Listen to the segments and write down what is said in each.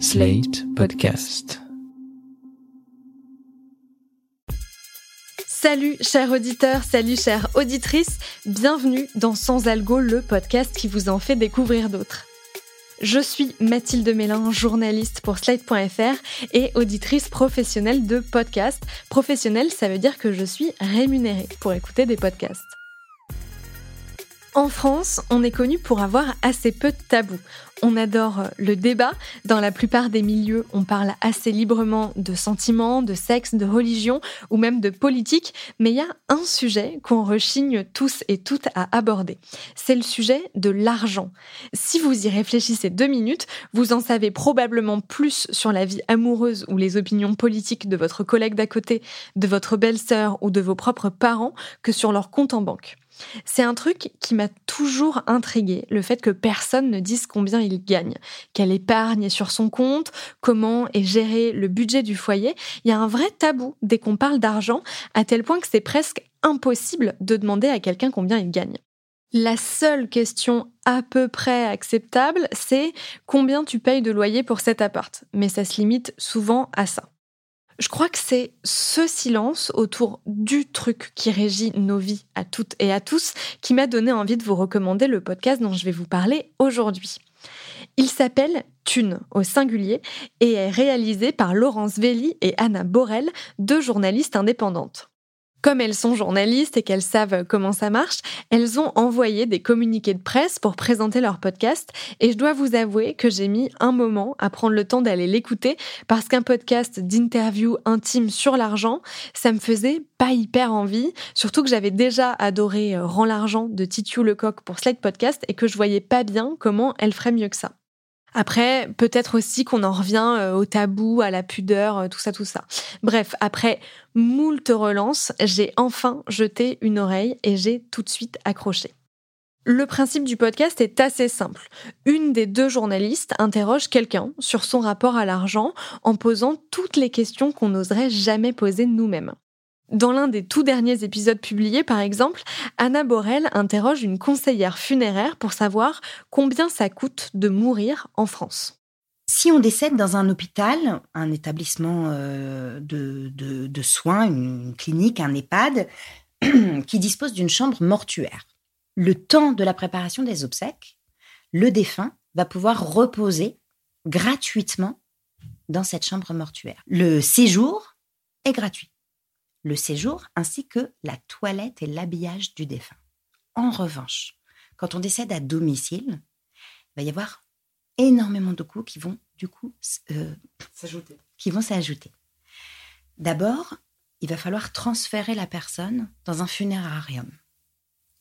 Slate Podcast. Salut chers auditeurs, salut chères auditrices, bienvenue dans Sans Algo, le podcast qui vous en fait découvrir d'autres. Je suis Mathilde Mélin, journaliste pour Slate.fr et auditrice professionnelle de podcasts. Professionnelle, ça veut dire que je suis rémunérée pour écouter des podcasts. En France, on est connu pour avoir assez peu de tabous. On adore le débat. Dans la plupart des milieux, on parle assez librement de sentiments, de sexe, de religion ou même de politique. Mais il y a un sujet qu'on rechigne tous et toutes à aborder. C'est le sujet de l'argent. Si vous y réfléchissez deux minutes, vous en savez probablement plus sur la vie amoureuse ou les opinions politiques de votre collègue d'à côté, de votre belle-sœur ou de vos propres parents que sur leur compte en banque. C'est un truc qui m'a toujours intrigué, le fait que personne ne dise combien il gagne, quelle épargne est sur son compte, comment est géré le budget du foyer. Il y a un vrai tabou dès qu'on parle d'argent, à tel point que c'est presque impossible de demander à quelqu'un combien il gagne. La seule question à peu près acceptable, c'est combien tu payes de loyer pour cet appart. Mais ça se limite souvent à ça. Je crois que c'est ce silence autour du truc qui régit nos vies à toutes et à tous qui m'a donné envie de vous recommander le podcast dont je vais vous parler aujourd'hui. Il s'appelle Thune au singulier et est réalisé par Laurence Velli et Anna Borel, deux journalistes indépendantes. Comme elles sont journalistes et qu'elles savent comment ça marche, elles ont envoyé des communiqués de presse pour présenter leur podcast et je dois vous avouer que j'ai mis un moment à prendre le temps d'aller l'écouter parce qu'un podcast d'interview intime sur l'argent, ça me faisait pas hyper envie, surtout que j'avais déjà adoré euh, Rends l'argent de Titiou Lecoq pour Slate Podcast et que je voyais pas bien comment elle ferait mieux que ça. Après, peut-être aussi qu'on en revient euh, au tabou, à la pudeur, euh, tout ça, tout ça. Bref, après moult relances, j'ai enfin jeté une oreille et j'ai tout de suite accroché. Le principe du podcast est assez simple. Une des deux journalistes interroge quelqu'un sur son rapport à l'argent en posant toutes les questions qu'on n'oserait jamais poser nous-mêmes. Dans l'un des tout derniers épisodes publiés, par exemple, Anna Borel interroge une conseillère funéraire pour savoir combien ça coûte de mourir en France. Si on décède dans un hôpital, un établissement euh, de, soins, une clinique, un EHPAD, qui dispose d'une chambre mortuaire, le temps de la préparation des obsèques, le défunt va pouvoir reposer gratuitement dans cette chambre mortuaire. Le séjour est gratuit le séjour ainsi que la toilette et l'habillage du défunt. En revanche, quand on décède à domicile, il va y avoir énormément de coûts qui vont du coup euh, s'ajouter. Qui vont s'ajouter. D'abord, il va falloir transférer la personne dans un funérarium.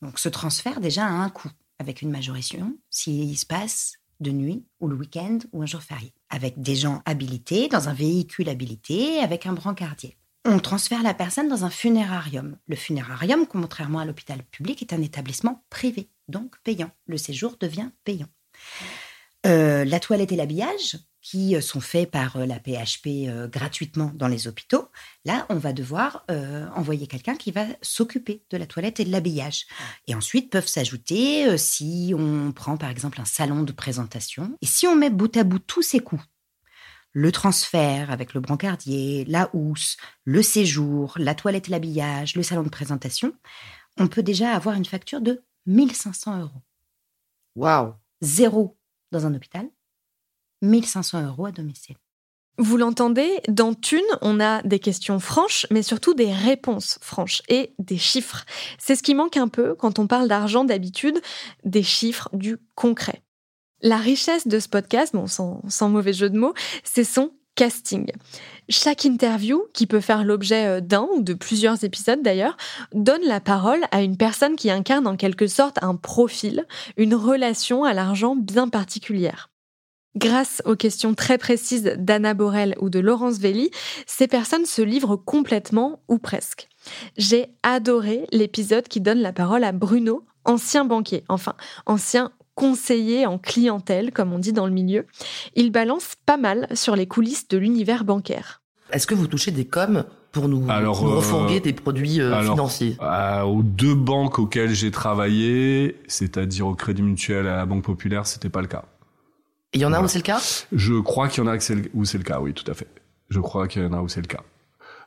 Donc ce transfert déjà a un coût avec une majoration s'il se passe de nuit ou le week-end ou un jour férié, avec des gens habilités dans un véhicule habilité, avec un brancardier on transfère la personne dans un funérarium. Le funérarium, contrairement à l'hôpital public, est un établissement privé, donc payant. Le séjour devient payant. Euh, la toilette et l'habillage, qui euh, sont faits par euh, la PHP gratuitement dans les hôpitaux, là, on va devoir envoyer quelqu'un qui va s'occuper de la toilette et de l'habillage. Et ensuite peuvent s'ajouter, si on prend par exemple un salon de présentation, et si on met bout à bout tous ces coûts, le transfert avec le brancardier, la housse, le séjour, la toilette et l'habillage, le salon de présentation, on peut déjà avoir une facture de 1500 euros. Waouh Zéro dans un hôpital, 1500 euros à domicile. Vous l'entendez, dans Thune, on a des questions franches, mais surtout des réponses franches et des chiffres. C'est ce qui manque un peu quand on parle d'argent d'habitude, des chiffres, du concret. La richesse de ce podcast, sans, mauvais jeu de mots, c'est son casting. Chaque interview, qui peut faire l'objet euh, d'un ou de plusieurs épisodes d'ailleurs, donne la parole à une personne qui incarne en quelque sorte un profil, une relation à l'argent bien particulière. Grâce aux questions très précises d'Anna Borel ou de Laurence Velli, ces personnes se livrent complètement ou presque. J'ai adoré l'épisode qui donne la parole à Bruno, ancien banquier, enfin ancien conseiller en clientèle, comme on dit dans le milieu. Il balance pas mal sur les coulisses de l'univers bancaire. Est-ce que vous touchez des coms pour nous, alors, euh, des produits euh, financiers euh, Aux deux banques auxquelles j'ai travaillé, c'est-à-dire au Crédit Mutuel et à la Banque Populaire, c'était pas le cas. Il y en a où c'est le cas? Je crois qu'il y en a où c'est le cas, oui, tout à fait. Je crois qu'il y en a où c'est le cas.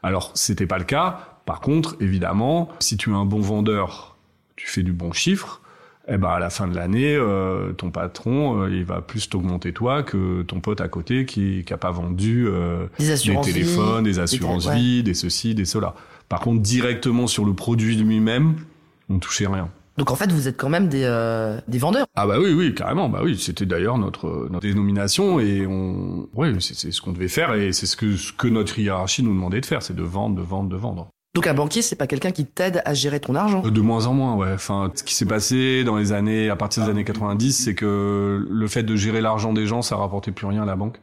Alors, c'était pas le cas. Par contre, évidemment, si tu es un bon vendeur, tu fais du bon chiffre, eh ben à la fin de l'année, euh, ton patron, euh, il va plus t'augmenter toi que ton pote à côté qui qui a pas vendu euh, des, téléphones, des assurances vie, des ceci, des cela. Par contre, directement sur le produit lui-même, on touchait rien. Donc en fait, vous êtes quand même des, euh, des vendeurs. Ah bah oui, oui, carrément. Bah oui, c'était d'ailleurs notre notre dénomination et on, ouais, c'est ce qu'on devait faire et c'est ce que ce que notre hiérarchie nous demandait de faire, c'est de vendre, de vendre, de vendre. Donc un banquier, c'est pas quelqu'un qui t'aide à gérer ton argent De moins en moins, ouais. Enfin, ce qui s'est passé dans les années, à partir des années 90, c'est que le fait de gérer l'argent des gens, ça rapportait plus rien à la banque.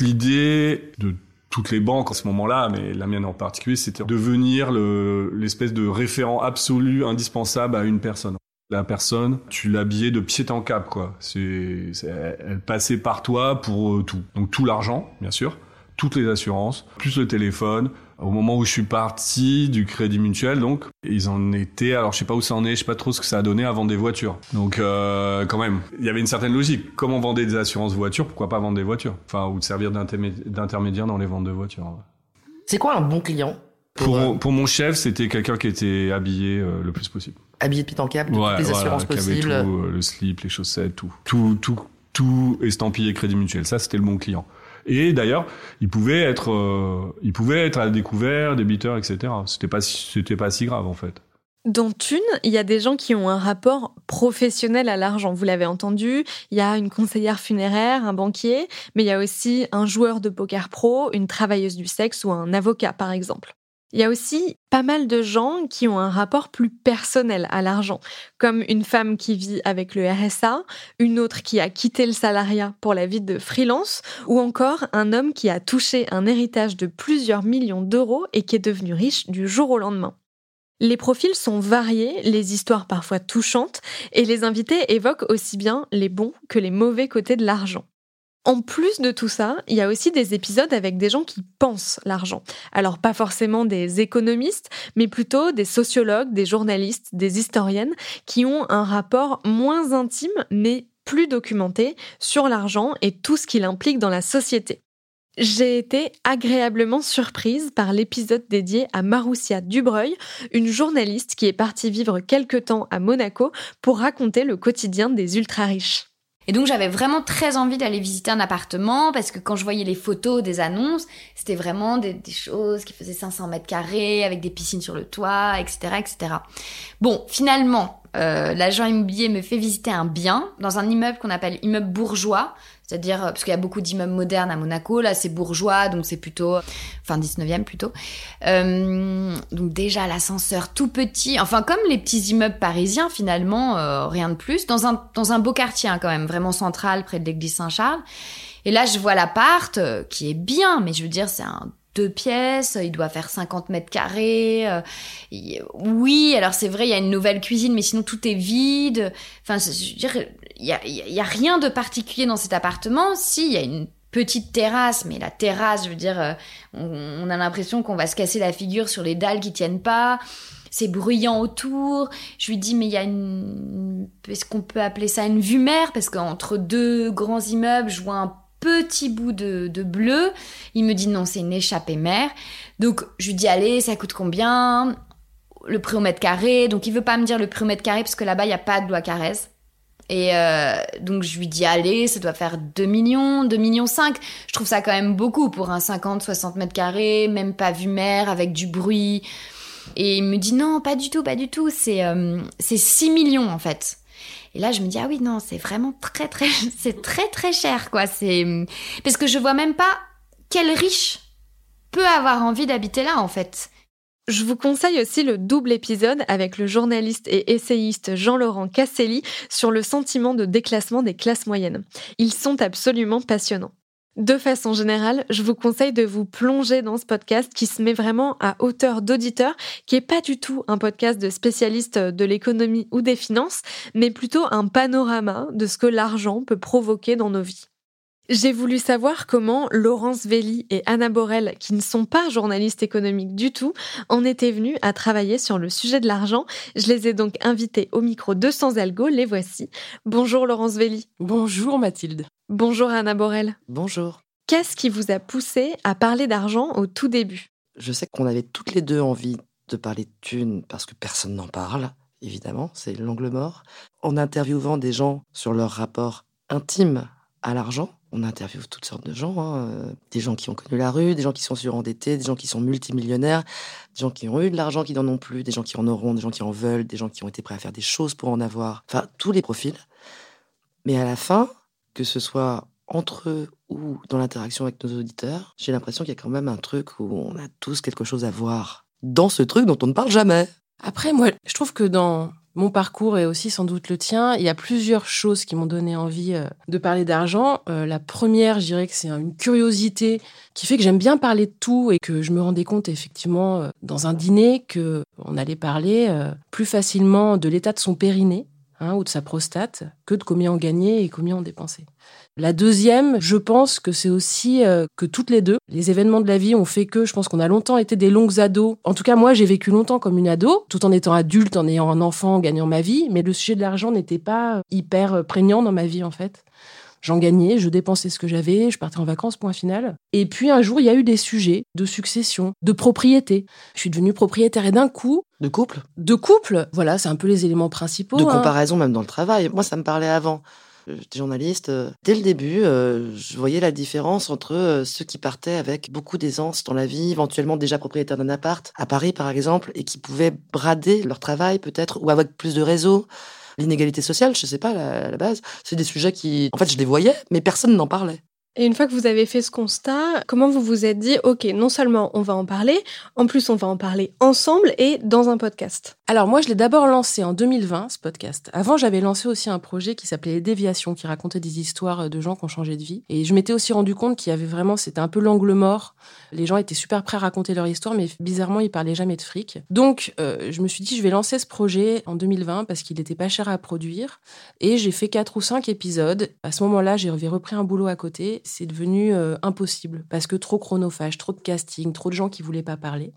L'idée de toutes les banques en ce moment-là, mais la mienne en particulier, c'était devenir l'espèce de référent absolu, indispensable à une personne. La personne, tu l'habillais de pied en cap, quoi. C'est, elle passait par toi pour euh, tout. Donc tout l'argent, bien sûr, toutes les assurances, plus le téléphone, au moment où je suis parti du Crédit Mutuel, donc ils en étaient. Alors je sais pas où ça en est, je sais pas trop ce que ça a donné à vendre des voitures. Donc euh, quand même, il y avait une certaine logique. Comment vendre des assurances voitures? Pourquoi pas vendre des voitures? Enfin, ou de servir d'intermédiaire dans les ventes de voitures. C'est quoi un bon client? Pour, euh, pour, mon chef, c'était quelqu'un qui était habillé euh, le plus possible. Habillé de en cap, de toutes les assurances possibles. Avait tout, le slip, les chaussettes, tout, tout, tout, tout estampillé Crédit Mutuel. Ça, c'était le bon client. Et d'ailleurs, il pouvait être, euh, il pouvait être à découvert, débiteur, etc. C'était pas, c'était pas si grave en fait. Dans Thune, il y a des gens qui ont un rapport professionnel à l'argent. Vous l'avez entendu, il y a une conseillère funéraire, un banquier, mais il y a aussi un joueur de poker pro, une travailleuse du sexe ou un avocat, par exemple. Il y a aussi pas mal de gens qui ont un rapport plus personnel à l'argent, comme une femme qui vit avec le RSA, une autre qui a quitté le salariat pour la vie de freelance, ou encore un homme qui a touché un héritage de plusieurs millions d'euros et qui est devenu riche du jour au lendemain. Les profils sont variés, les histoires parfois touchantes, et les invités évoquent aussi bien les bons que les mauvais côtés de l'argent. En plus de tout ça, il y a aussi des épisodes avec des gens qui pensent l'argent. Alors pas forcément des économistes, mais plutôt des sociologues, des journalistes, des historiennes qui ont un rapport moins intime mais plus documenté sur l'argent et tout ce qu'il implique dans la société. J'ai été agréablement surprise par l'épisode dédié à Maroussia Dubreuil, une journaliste qui est partie vivre quelque temps à Monaco pour raconter le quotidien des ultra-riches. Et donc j'avais vraiment très envie d'aller visiter un appartement parce que quand je voyais les photos des annonces, c'était vraiment des, choses qui faisaient 500 mètres carrés avec des piscines sur le toit, etc., etc. Bon, finalement, euh, l'agent immobilier me fait visiter un bien dans un immeuble qu'on appelle immeuble bourgeois. C'est-à-dire, euh, parce qu'il y a beaucoup d'immeubles modernes à Monaco, là c'est bourgeois, donc c'est plutôt, enfin 19e plutôt. Euh, donc déjà l'ascenseur tout petit, enfin comme les petits immeubles parisiens finalement, euh, rien de plus, dans un, dans un beau quartier hein, quand même, vraiment central, près de l'église Saint-Charles. Et là je vois l'appart, qui est bien, mais je veux dire c'est un deux pièces, il doit faire 50 mètres carrés. oui, alors c'est vrai, il y a une nouvelle cuisine, mais sinon tout est vide. Enfin, je veux dire, il y a, rien de particulier dans cet appartement. Si, il y a une petite terrasse, mais la terrasse, je veux dire, euh, on, a l'impression qu'on va se casser la figure sur les dalles qui tiennent pas. C'est bruyant autour. Je lui dis, mais il y a une, est-ce qu'on peut appeler ça une vue mer Parce qu'entre deux grands immeubles, je vois un petit bout de, de bleu. Il me dit, non, c'est une échappée mer. Donc, je lui dis, allez, ça coûte combien? Le prix au mètre carré. Donc, il veut pas me dire le prix au mètre carré parce que là-bas, il n'y a pas de loi Carrez. Et euh, donc je lui dis allez, ça doit faire 2 millions, 2 millions 5. Je trouve ça quand même beaucoup pour un 50, 60 mètres carrés, même pas vue mer, avec du bruit. Et il me dit non, pas du tout, pas du tout, c'est euh, c'est 6 millions en fait. Et là je me dis ah oui non, c'est vraiment très très c'est très très cher quoi, c'est parce que je vois même pas quel riche peut avoir envie d'habiter là en fait. Je vous conseille aussi le double épisode avec le journaliste et essayiste Jean-Laurent Casselli sur le sentiment de déclassement des classes moyennes. Ils sont absolument passionnants. De façon générale, je vous conseille de vous plonger dans ce podcast qui se met vraiment à hauteur d'auditeur, qui est pas du tout un podcast de spécialistes de l'économie ou des finances, mais plutôt un panorama de ce que l'argent peut provoquer dans nos vies. J'ai voulu savoir comment Laurence Velli et Anna Borel, qui ne sont pas journalistes économiques du tout, en étaient venues à travailler sur le sujet de l'argent. Je les ai donc invitées au micro de Sans Algo, les voici. Bonjour Laurence Velli. Bonjour Mathilde. Bonjour Anna Borel. Bonjour. Qu'est-ce qui vous a poussé à parler d'argent au tout début? Je sais qu'on avait toutes les deux envie de parler de thunes parce que personne n'en parle, évidemment, c'est l'angle mort. En interviewant des gens sur leur rapport intime à l'argent, on interviewe toutes sortes de gens, hein, euh, des gens qui ont connu la rue, des gens qui sont surendettés, des gens qui sont multimillionnaires, des gens qui ont eu de l'argent, qui n'en ont plus, des gens qui en auront, des gens qui en veulent, des gens qui ont été prêts à faire des choses pour en avoir, enfin tous les profils. Mais à la fin, que ce soit entre eux ou dans l'interaction avec nos auditeurs, j'ai l'impression qu'il y a quand même un truc où on a tous quelque chose à voir dans ce truc dont on ne parle jamais. Après, moi, je trouve que dans mon parcours et aussi sans doute le tien, il y a plusieurs choses qui m'ont donné envie euh, de parler d'argent. Euh, la première, je dirais que c'est une curiosité qui fait que j'aime bien parler de tout et que je me rendais compte effectivement euh, dans un dîner que on allait parler plus facilement de l'état de son périnée hein, ou de sa prostate que de combien on gagnait et combien on dépensait. La deuxième, je pense que c'est aussi euh, que toutes les deux, les événements de la vie ont fait que je pense qu'on a longtemps été des longues ados. En tout cas, moi, j'ai vécu longtemps comme une ado, tout en étant adulte, en ayant un enfant, en gagnant ma vie, mais le sujet de l'argent n'était pas hyper euh, prégnant dans ma vie, en fait. J'en gagnais, je dépensais ce que j'avais, je partais en vacances, point final. Et puis un jour, il y a eu des sujets de succession, de propriété. Je suis devenue propriétaire et d'un coup... De couple? De couple, voilà, c'est un peu les éléments principaux. De hein. comparaison même dans le travail. Moi, ça me parlait avant. J'étais journaliste. Euh, dès le début, euh, je voyais la différence entre euh, ceux qui partaient avec beaucoup d'aisance dans la vie, éventuellement déjà propriétaires d'un appart, à Paris par exemple, et qui pouvaient brader leur travail peut-être, ou avec plus de réseaux. L'inégalité sociale, je sais pas, à la base, c'est des sujets qui, en fait, je les voyais, mais personne n'en parlait. Et une fois que vous avez fait ce constat, comment vous vous êtes dit, OK, non seulement on va en parler, en plus on va en parler ensemble et dans un podcast? Alors moi, je l'ai d'abord lancé en 2020, ce podcast. Avant, j'avais lancé aussi un projet qui s'appelait Les Déviations, qui racontait des histoires de gens qui ont changé de vie. Et je m'étais aussi rendu compte qu'il y avait vraiment, c'était un peu l'angle mort. Les gens étaient super prêts à raconter leur histoire, mais bizarrement, ils parlaient jamais de fric. Donc, euh, je me suis dit, je vais lancer ce projet en 2020 parce qu'il n'était pas cher à produire. Et j'ai fait quatre ou cinq épisodes. À ce moment-là, j'ai repris un boulot à côté c'est devenu euh, impossible parce que trop chronophage, trop de casting, trop de gens qui voulaient pas parler.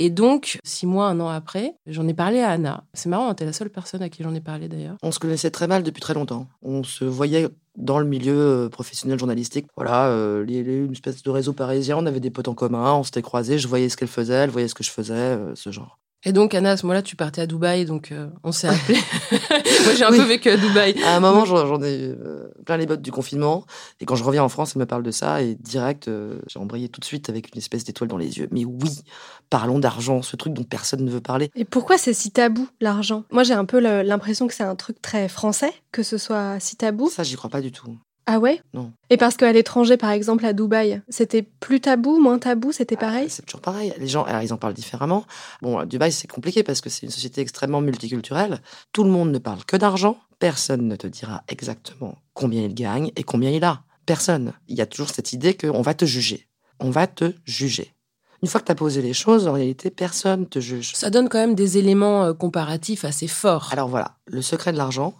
Et donc, six mois, un an après, j'en ai parlé à Anna. C'est marrant, t'es la seule personne à qui j'en ai parlé d'ailleurs. On se connaissait très mal depuis très longtemps. On se voyait dans le milieu euh, professionnel journalistique. Voilà, euh, il y avait une espèce de réseau parisien, on avait des potes en commun, on s'était croisés, je voyais ce qu'elle faisait, elle voyait ce que je faisais, ce genre. Et donc, Anna, à ce moment-là, tu partais à Dubaï, donc euh, on s'est appelé. Moi, j'ai un peu vécu à Dubaï. À un moment, j'en ai euh, plein les bottes du confinement. Et quand je reviens en France, elle me parle de ça. Et direct, euh, j'ai embrayé tout de suite avec une espèce d'étoile dans les yeux. Mais oui, parlons d'argent, ce truc dont personne ne veut parler. Et pourquoi c'est si tabou, l'argent? Moi, j'ai un peu l'impression que c'est un truc très français, que ce soit si tabou. Ça, j'y crois pas du tout. Ah ouais? Non. Et parce qu'à l'étranger, par exemple, à Dubaï, c'était plus tabou, moins tabou, c'était ah, pareil? C'est toujours pareil. Les gens, alors, ils en parlent différemment. Bon, à Dubaï, c'est compliqué parce que c'est une société extrêmement multiculturelle. Tout le monde ne parle que d'argent. Personne ne te dira exactement combien il gagne et combien il a. Personne. Il y a toujours cette idée qu'on va te juger. On va te juger. Une fois que tu as posé les choses, en réalité, personne te juge. Ça donne quand même des éléments euh, comparatifs assez forts. Alors voilà, le secret de l'argent,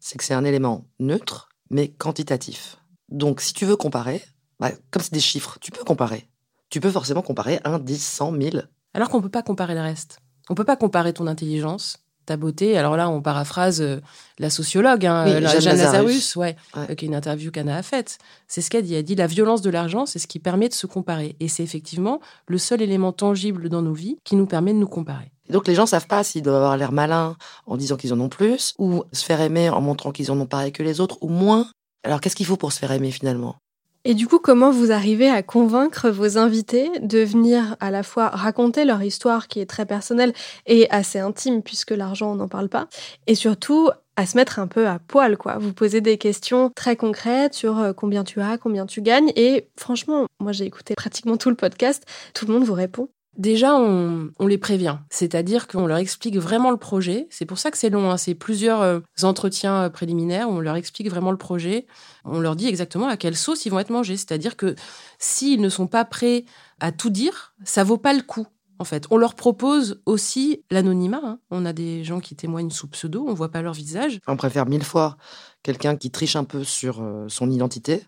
c'est que c'est un élément neutre mais quantitatif. Donc, si tu veux comparer, bah, comme c'est des chiffres, tu peux comparer. Tu peux forcément comparer 1, 10, 100, 1000. Alors qu'on ne peut pas comparer le reste. On ne peut pas comparer ton intelligence, ta beauté. Alors là, on paraphrase euh, la sociologue, hein, euh, Jeanne, Lazarus, ouais, euh, qui est une interview qu'Anna a faite. C'est ce qu'elle dit. Elle dit la violence de l'argent, c'est ce qui permet de se comparer. Et c'est effectivement le seul élément tangible dans nos vies qui nous permet de nous comparer. Donc les gens savent pas s'ils doivent avoir l'air malins en disant qu'ils en ont plus, ou se faire aimer en montrant qu'ils en ont pareil que les autres, ou moins. Alors qu'est-ce qu'il faut pour se faire aimer finalement? Et du coup, comment vous arrivez à convaincre vos invités de venir à la fois raconter leur histoire qui est très personnelle et assez intime puisque l'argent, on n'en parle pas, et surtout à se mettre un peu à poil, quoi? Vous posez des questions très concrètes sur euh, combien tu as, combien tu gagnes, et franchement, moi j'ai écouté pratiquement tout le podcast, tout le monde vous répond. Déjà, on, les prévient, c'est-à-dire qu'on leur explique vraiment le projet. C'est pour ça que c'est long, hein. c'est plusieurs euh, entretiens euh, préliminaires. On leur explique vraiment le projet. On leur dit exactement à quelle sauce ils vont être mangés. C'est-à-dire que s'ils ne sont pas prêts à tout dire, ça vaut pas le coup. En fait, on leur propose aussi l'anonymat. Hein. On a des gens qui témoignent sous pseudo, on voit pas leur visage. On préfère mille fois quelqu'un qui triche un peu sur euh, son identité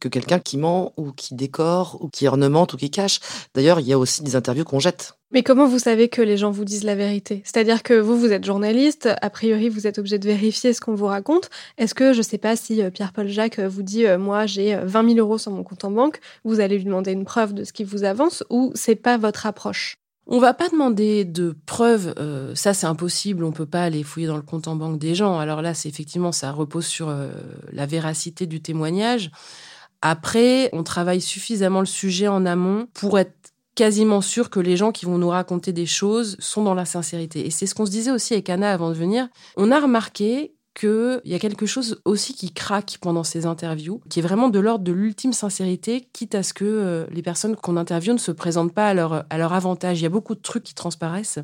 que quelqu'un qui ment ou qui décore ou qui ornemente ou qui cache. D'ailleurs, il y a aussi des interviews qu'on jette. Mais comment vous savez que les gens vous disent la vérité? C'est-à-dire que vous, vous êtes journaliste, a priori, vous êtes obligé de vérifier ce qu'on vous raconte. Est-ce que, je ne sais pas, si euh, Pierre-Paul Jacques euh, vous dit euh, moi j'ai 20 000 euros sur mon compte en banque, vous allez lui demander une preuve de ce qu'il vous avance ou c'est pas votre approche? On va pas demander de preuves, ça c'est impossible, on peut pas aller fouiller dans le compte en banque des gens. Alors là, c'est effectivement ça repose sur la véracité du témoignage. Après, on travaille suffisamment le sujet en amont pour être quasiment sûr que les gens qui vont nous raconter des choses sont dans la sincérité. Et c'est ce qu'on se disait aussi avec Anna avant de venir. On a remarqué qu'il y a quelque chose aussi qui craque pendant ces interviews, qui est vraiment de l'ordre de l'ultime sincérité, quitte à ce que euh, les personnes qu'on interviewe ne se présentent pas à leur, à leur avantage. Il y a beaucoup de trucs qui transparaissent,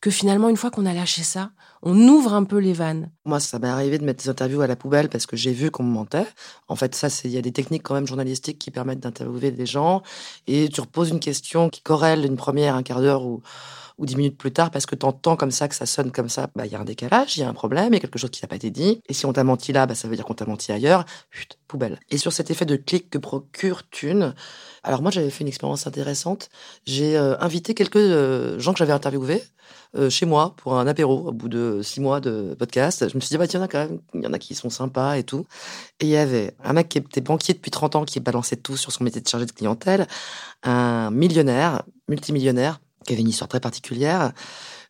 que finalement, une fois qu'on a lâché ça, on ouvre un peu les vannes. Moi, ça m'est arrivé de mettre des interviews à la poubelle parce que j'ai vu qu'on me mentait. En fait, ça, il y a des techniques quand même journalistiques qui permettent d'interviewer des gens et tu reposes une question qui corrèle une première, un quart d'heure ou ou dix minutes plus tard parce que tu entends comme ça que ça sonne comme ça, bah il y a un décalage, il y a un problème, il y a quelque chose qui n'a pas été dit. Et si on t'a menti là, bah ça veut dire qu'on t'a menti ailleurs. Chut, poubelle. Et sur cet effet de clic que procure Thune, alors moi j'avais fait une expérience intéressante. J'ai euh, invité quelques euh, gens que j'avais interviewés euh, chez moi pour un apéro au bout de six mois de podcast. Je me suis dit bah tiens, il y en a quand même, il y en a qui sont sympas et tout. Et il y avait un mec qui était banquier depuis 30 ans qui balançait tout sur son métier de chargé de clientèle, un millionnaire, multimillionnaire qui avait une histoire très particulière,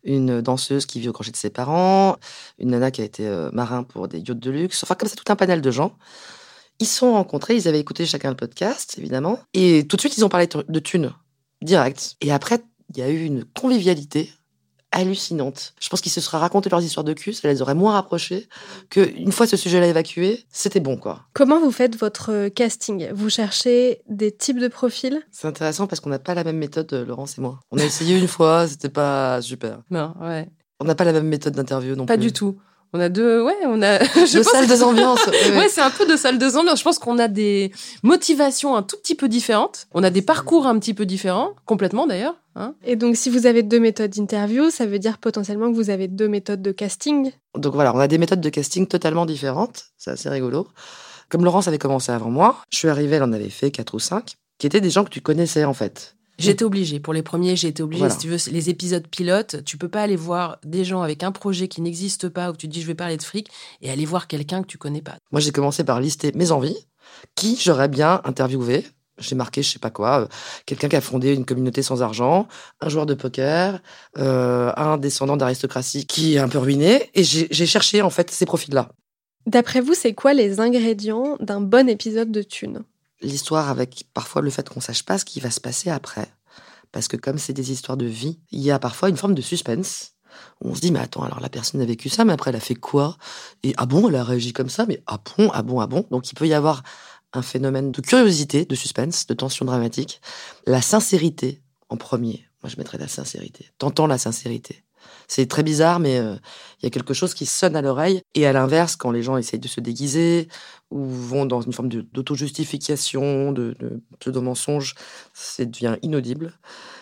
une danseuse qui vit au crochet de ses parents, une nana qui a été euh, marin pour des yachts de luxe, enfin comme ça tout un panel de gens. Ils se sont rencontrés, ils avaient écouté chacun le podcast, évidemment, et tout de suite ils ont parlé de thunes, direct. Et après, il y a eu une convivialité hallucinante. Je pense qu'ils se seraient raconté leurs histoires de cul, ça les aurait moins rapprochés qu'une fois ce sujet-là évacué, c'était bon, quoi. Comment vous faites votre euh, casting? Vous cherchez des types de profils? C'est intéressant parce qu'on n'a pas la même méthode, euh, Laurence et moi. On a essayé une fois, c'était pas super. Non, ouais. On n'a pas la même méthode d'interview non pas plus. Pas du tout. On a deux, ouais, on a. Je salles de ambiance. Ouais, c'est un peu de salles de ambiance. Je pense qu'on a des motivations un tout petit peu différentes. On a des parcours un petit peu différents, complètement d'ailleurs. Hein. Et donc, si vous avez deux méthodes d'interview, ça veut dire potentiellement que vous avez deux méthodes de casting. Donc voilà, on a des méthodes de casting totalement différentes. C'est assez rigolo. Comme Laurence avait commencé avant moi, je suis arrivée, elle en avait fait quatre ou cinq, qui étaient des gens que tu connaissais en fait. J'étais obligée. Pour les premiers, j'ai été obligée. Si tu veux, les épisodes pilotes, tu peux pas aller voir des gens avec un projet qui n'existe pas, où tu dis je vais parler de fric, et aller voir quelqu'un que tu connais pas. Moi, j'ai commencé par lister mes envies, qui j'aurais bien interviewé. J'ai marqué, je sais pas quoi, euh, quelqu'un qui a fondé une communauté sans argent, un joueur de poker, euh, un descendant d'aristocratie qui est un peu ruiné, et j'ai cherché en fait ces profils-là. D'après vous, c'est quoi les ingrédients d'un bon épisode de Thune? L'histoire avec parfois le fait qu'on sache pas ce qui va se passer après. Parce que comme c'est des histoires de vie, il y a parfois une forme de suspense. On se dit, mais attends, alors la personne a vécu ça, mais après elle a fait quoi? Et ah bon, elle a réagi comme ça, mais ah bon, ah bon, ah bon? Donc il peut y avoir un phénomène de curiosité, de suspense, de tension dramatique. La sincérité en premier. Moi, je mettrais la sincérité. T'entends la sincérité. C'est très bizarre, mais euh, il y a quelque chose qui sonne à l'oreille. Et à l'inverse, quand les gens essayent de se déguiser ou vont dans une forme d'auto-justification, de, de pseudo-mensonge, ça devient inaudible.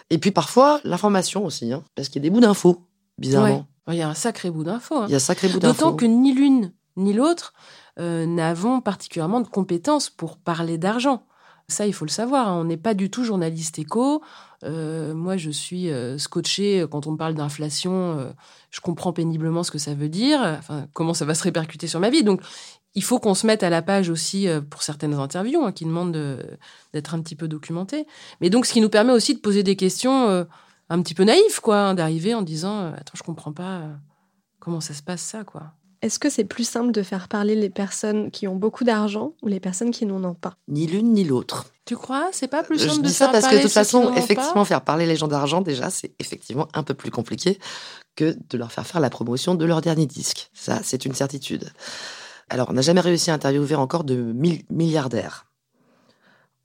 Et puis parfois, l'information aussi, hein, parce qu'il y a des bouts d'infos, bizarrement. Il y a un sacré bout d'infos. Hein. Il y a un sacré bout d'infos. D'autant que ni l'une ni l'autre euh, n'avons particulièrement de compétences pour parler d'argent. Ça, il faut le savoir. Hein. On n'est pas du tout journaliste éco. Euh, moi, je suis euh, scotché quand on parle d'inflation. Euh, je comprends péniblement ce que ça veut dire, comment ça va se répercuter sur ma vie. Donc, il faut qu'on se mette à la page aussi pour certaines interviews hein, qui demandent d'être un petit peu documentées. Mais donc, ce qui nous permet aussi de poser des questions un petit peu naïves, quoi, hein, d'arriver en disant Attends, je comprends pas comment ça se passe, ça, quoi? Est-ce que c'est plus simple de faire parler les personnes qui ont beaucoup d'argent ou les personnes qui n'en ont pas? Ni l'une ni l'autre. Tu crois? C'est pas plus simple Je de dis ça parce que de toute façon, effectivement, faire parler les gens d'argent, déjà, c'est effectivement un peu plus compliqué que de leur faire faire la promotion de leur dernier disque. Ça, c'est une certitude. Alors, on n'a jamais réussi à interviewer encore de milliardaires.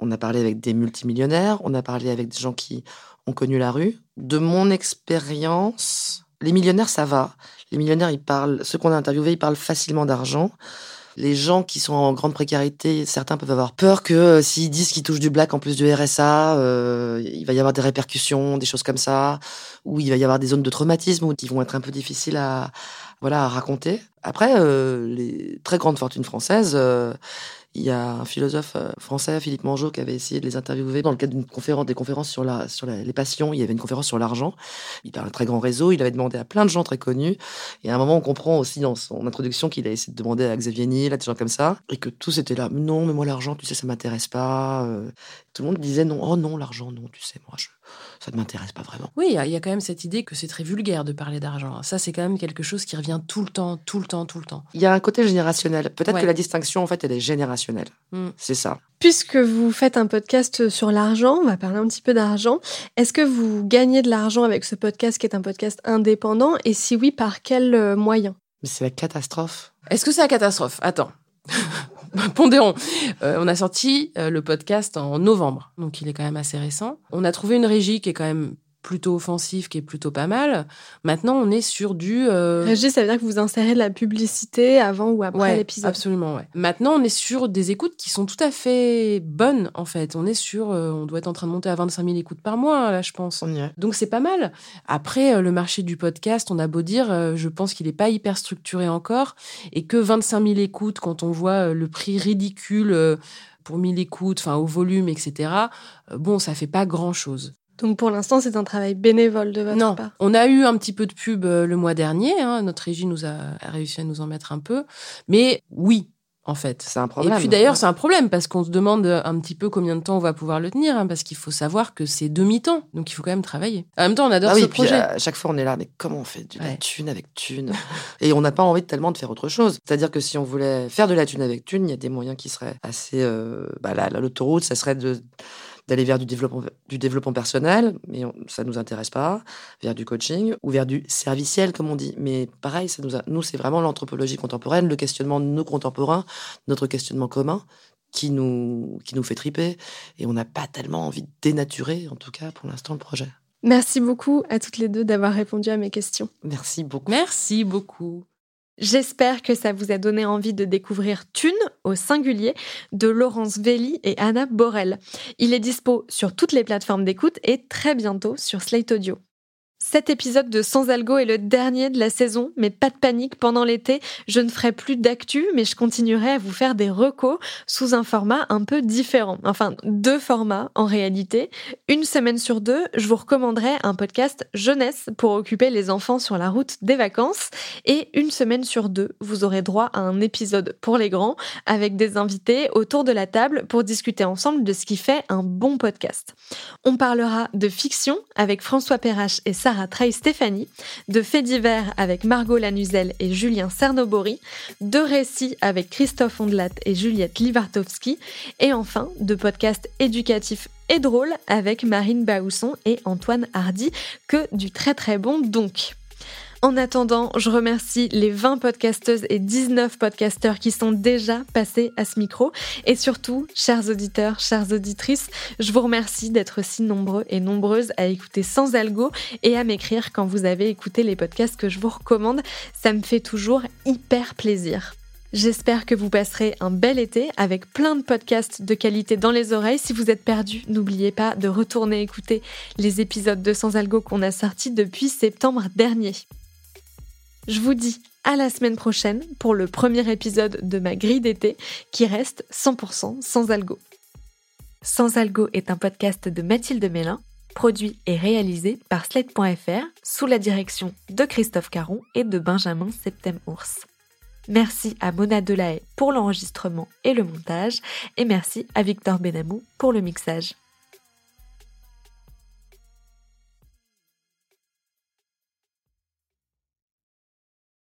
On a parlé avec des multimillionnaires, on a parlé avec des gens qui ont connu la rue. De mon expérience, les millionnaires, ça va. Les millionnaires, ils parlent, ceux qu'on a interviewés, ils parlent facilement d'argent. Les gens qui sont en grande précarité, certains peuvent avoir peur que euh, s'ils disent qu'ils touchent du black en plus du RSA, euh, il va y avoir des répercussions, des choses comme ça, ou il va y avoir des zones de traumatisme qui vont être un peu difficiles à, voilà, à raconter. Après, euh, les très grandes fortunes françaises, Il y a un philosophe euh, français, Philippe Mangeot, qui avait essayé de les interviewer dans le cadre d'une conférence, des conférences sur, la, sur les passions. Il y avait une conférence sur l'argent. Il a un très grand réseau. Il avait demandé à plein de gens très connus. Et à un moment, on comprend aussi dans son introduction qu'il a essayé de demander à Xavier Niel, à des gens comme ça, et que tous étaient là. Non, mais moi, l'argent, tu sais, ça m'intéresse pas. Euh. Tout le monde disait non. Oh non, l'argent, non, tu sais, moi, je ça ne m'intéresse pas vraiment. Oui, il y, a quand même cette idée que c'est très vulgaire de parler d'argent. Ça, c'est quand même quelque chose qui revient tout le temps, tout le temps, tout le temps. Il y a un côté générationnel. Peut-être que la distinction, en fait, elle est générationnelle. Hmm. C'est ça. Puisque vous faites un podcast sur l'argent, on va parler un petit peu d'argent. Est-ce que vous gagnez de l'argent avec ce podcast qui est un podcast indépendant? Et si oui, par quels euh, moyens C'est la catastrophe. Est-ce que c'est la catastrophe? Attends. pondérons. Euh, on a sorti euh, le podcast en novembre, donc il est quand même assez récent. On a trouvé une régie qui est quand même plutôt offensif, qui est plutôt pas mal. Maintenant, on est sur du... Euh... Régie, ça veut dire que vous insérez de la publicité avant ou après l'épisode? absolument, ouais. Maintenant, on est sur des écoutes qui sont tout à fait bonnes, en fait. On est sur... Euh, on doit être en train de monter à 25 000 écoutes par mois, là, je pense. Donc, c'est pas mal. Après, euh, le marché du podcast, on a beau dire, euh, je pense qu'il n'est pas hyper structuré encore, et que 25 000 écoutes, quand on voit le prix ridicule pour 1000 écoutes, enfin au volume, etc. bon, ça fait pas grand chose. Donc pour l'instant, c'est un travail bénévole de votre non. part. On a eu un petit peu de pub euh, le mois dernier. Hein. Notre régie nous a, réussi à nous en mettre un peu. Mais oui, en fait. C'est un problème. Et puis d'ailleurs, c'est un problème parce qu'on se demande un petit peu combien de temps on va pouvoir le tenir, hein, parce qu'il faut savoir que c'est demi-temps, donc il faut quand même travailler. En même temps, on adore ah ce projet. à chaque fois, on est là, mais comment on fait de la thune avec thune? Et on n'a pas envie tellement de faire autre chose. C'est-à-dire que si on voulait faire de la thune avec thune, il y a des moyens qui seraient assez. Euh, bah, l'autoroute, ça serait de d'aller vers du développement, du développement personnel, mais ça nous intéresse pas, vers du coaching ou vers du serviciel, comme on dit. Mais pareil, ça nous, nous c'est vraiment l'anthropologie contemporaine, le questionnement de nos contemporains, notre questionnement commun qui nous, qui nous fait triper. Et on n'a pas tellement envie de dénaturer, en tout cas pour l'instant, le projet. Merci beaucoup à toutes les deux d'avoir répondu à mes questions. Merci beaucoup. Merci beaucoup. J'espère que ça vous a donné envie de découvrir Thune au singulier de Laurence Velli et Anna Borel. Il est dispo sur toutes les plateformes d'écoute et très bientôt sur Slate Audio. Cet épisode de Sans Algo est le dernier de la saison, mais pas de panique, pendant l'été, je ne ferai plus d'actu, mais je continuerai à vous faire des recos sous un format un peu différent. Enfin, deux formats en réalité. Une semaine sur deux, je vous recommanderai un podcast jeunesse pour occuper les enfants sur la route des vacances. Et une semaine sur deux, vous aurez droit à un épisode pour les grands avec des invités autour de la table pour discuter ensemble de ce qui fait un bon podcast. On parlera de fiction avec François Perrache et Sarah Trey Stéphanie, de faits divers avec Margot Lanuzel et Julien Cernobori, de récits avec Christophe Ondelat et Juliette Livartowski, et enfin de podcasts éducatifs et drôles avec Marine Baousson et Antoine Hardy, que du très très bon donc. En attendant, je remercie les 20 podcasteuses et 19 podcasteurs qui sont déjà passés à ce micro. Et surtout, chers auditeurs, chères auditrices, je vous remercie d'être si nombreux et nombreuses à écouter sans algo et à m'écrire quand vous avez écouté les podcasts que je vous recommande. Ça me fait toujours hyper plaisir. J'espère que vous passerez un bel été avec plein de podcasts de qualité dans les oreilles. Si vous êtes perdu, n'oubliez pas de retourner écouter les épisodes de Sans Algo qu'on a sortis depuis septembre dernier. Je vous dis à la semaine prochaine pour le premier épisode de ma grille d'été qui reste 100% sans algo. Sans algo est un podcast de Mathilde Mélin, produit et réalisé par Slate.fr sous la direction de Christophe Caron et de Benjamin Septem-Ours. Merci à Mona Delahaye pour l'enregistrement et le montage, et merci à Victor Benamou pour le mixage.